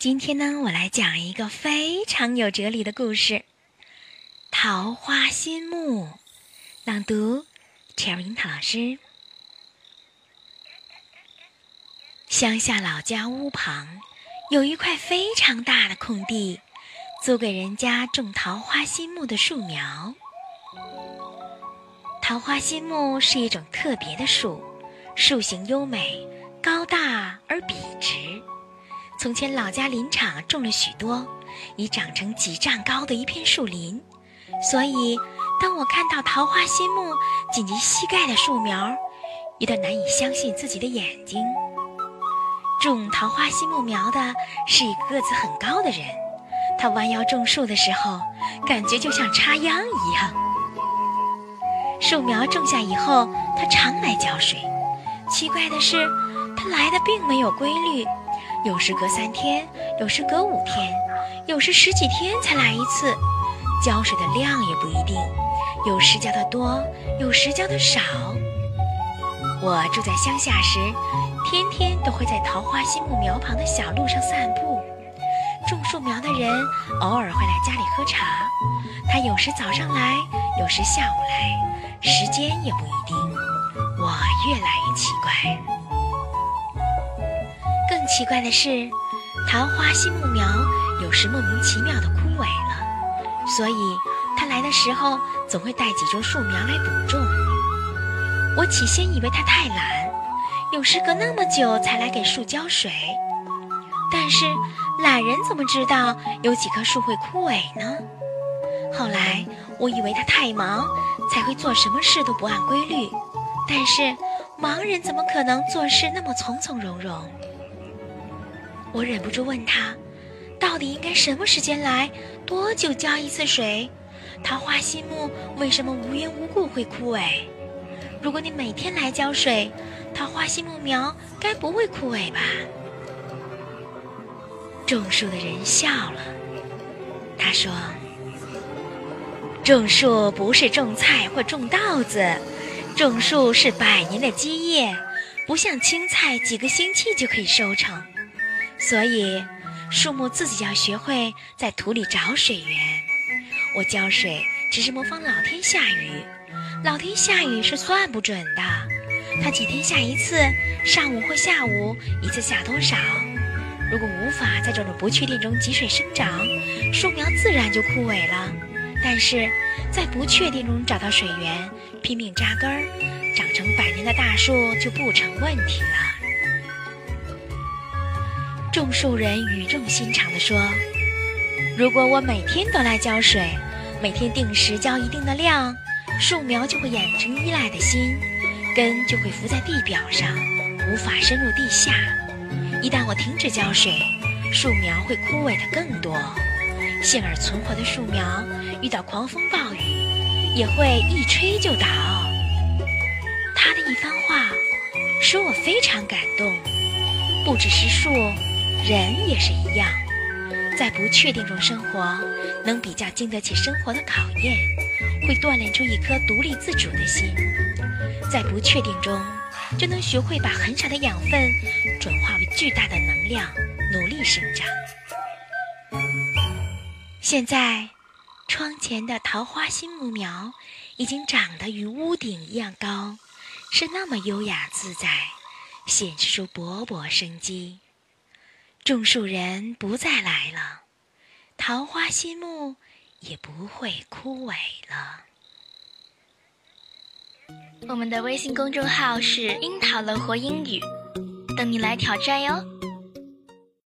今天呢，我来讲一个非常有哲理的故事，《桃花心木》。朗读：陈樱桃老师。乡下老家屋旁有一块非常大的空地，租给人家种桃花心木的树苗。桃花心木是一种特别的树，树形优美，高大而笔直。从前老家林场种了许多，已长成几丈高的一片树林，所以当我看到桃花心木仅及膝盖的树苗，有点难以相信自己的眼睛。种桃花心木苗的是一个子很高的人，他弯腰种树的时候，感觉就像插秧一样。树苗种下以后，他常来浇水，奇怪的是，他来的并没有规律。有时隔三天，有时隔五天，有时十几天才来一次，浇水的量也不一定，有时浇的多，有时浇的少。我住在乡下时，天天都会在桃花心木苗旁的小路上散步。种树苗的人偶尔会来家里喝茶，他有时早上来，有时下午来，时间也不一定。我越来越奇怪。奇怪的是，桃花心木苗有时莫名其妙的枯萎了，所以他来的时候总会带几株树苗来补种。我起先以为他太懒，有时隔那么久才来给树浇水。但是懒人怎么知道有几棵树会枯萎呢？后来我以为他太忙，才会做什么事都不按规律。但是忙人怎么可能做事那么从从容容？我忍不住问他：“到底应该什么时间来？多久浇一次水？桃花心木为什么无缘无故会枯萎？如果你每天来浇水，桃花心木苗该不会枯萎吧？”种树的人笑了，他说：“种树不是种菜或种稻子，种树是百年的基业，不像青菜几个星期就可以收成。”所以，树木自己要学会在土里找水源。我浇水只是模仿老天下雨，老天下雨是算不准的。它几天下一次，上午或下午一次下多少？如果无法在这种不确定中汲水生长，树苗自然就枯萎了。但是在不确定中找到水源，拼命扎根儿，长成百年的大树就不成问题了。种树人语重心长地说：“如果我每天都来浇水，每天定时浇一定的量，树苗就会养成依赖的心，根就会浮在地表上，无法深入地下。一旦我停止浇水，树苗会枯萎的更多。幸而存活的树苗，遇到狂风暴雨，也会一吹就倒。”他的一番话，使我非常感动。不只是树。人也是一样，在不确定中生活，能比较经得起生活的考验，会锻炼出一颗独立自主的心。在不确定中，就能学会把很少的养分转化为巨大的能量，努力生长。现在，窗前的桃花心木苗已经长得与屋顶一样高，是那么优雅自在，显示出勃勃生机。种树人不再来了，桃花心木也不会枯萎了。我们的微信公众号是“樱桃乐活英语”，等你来挑战哟。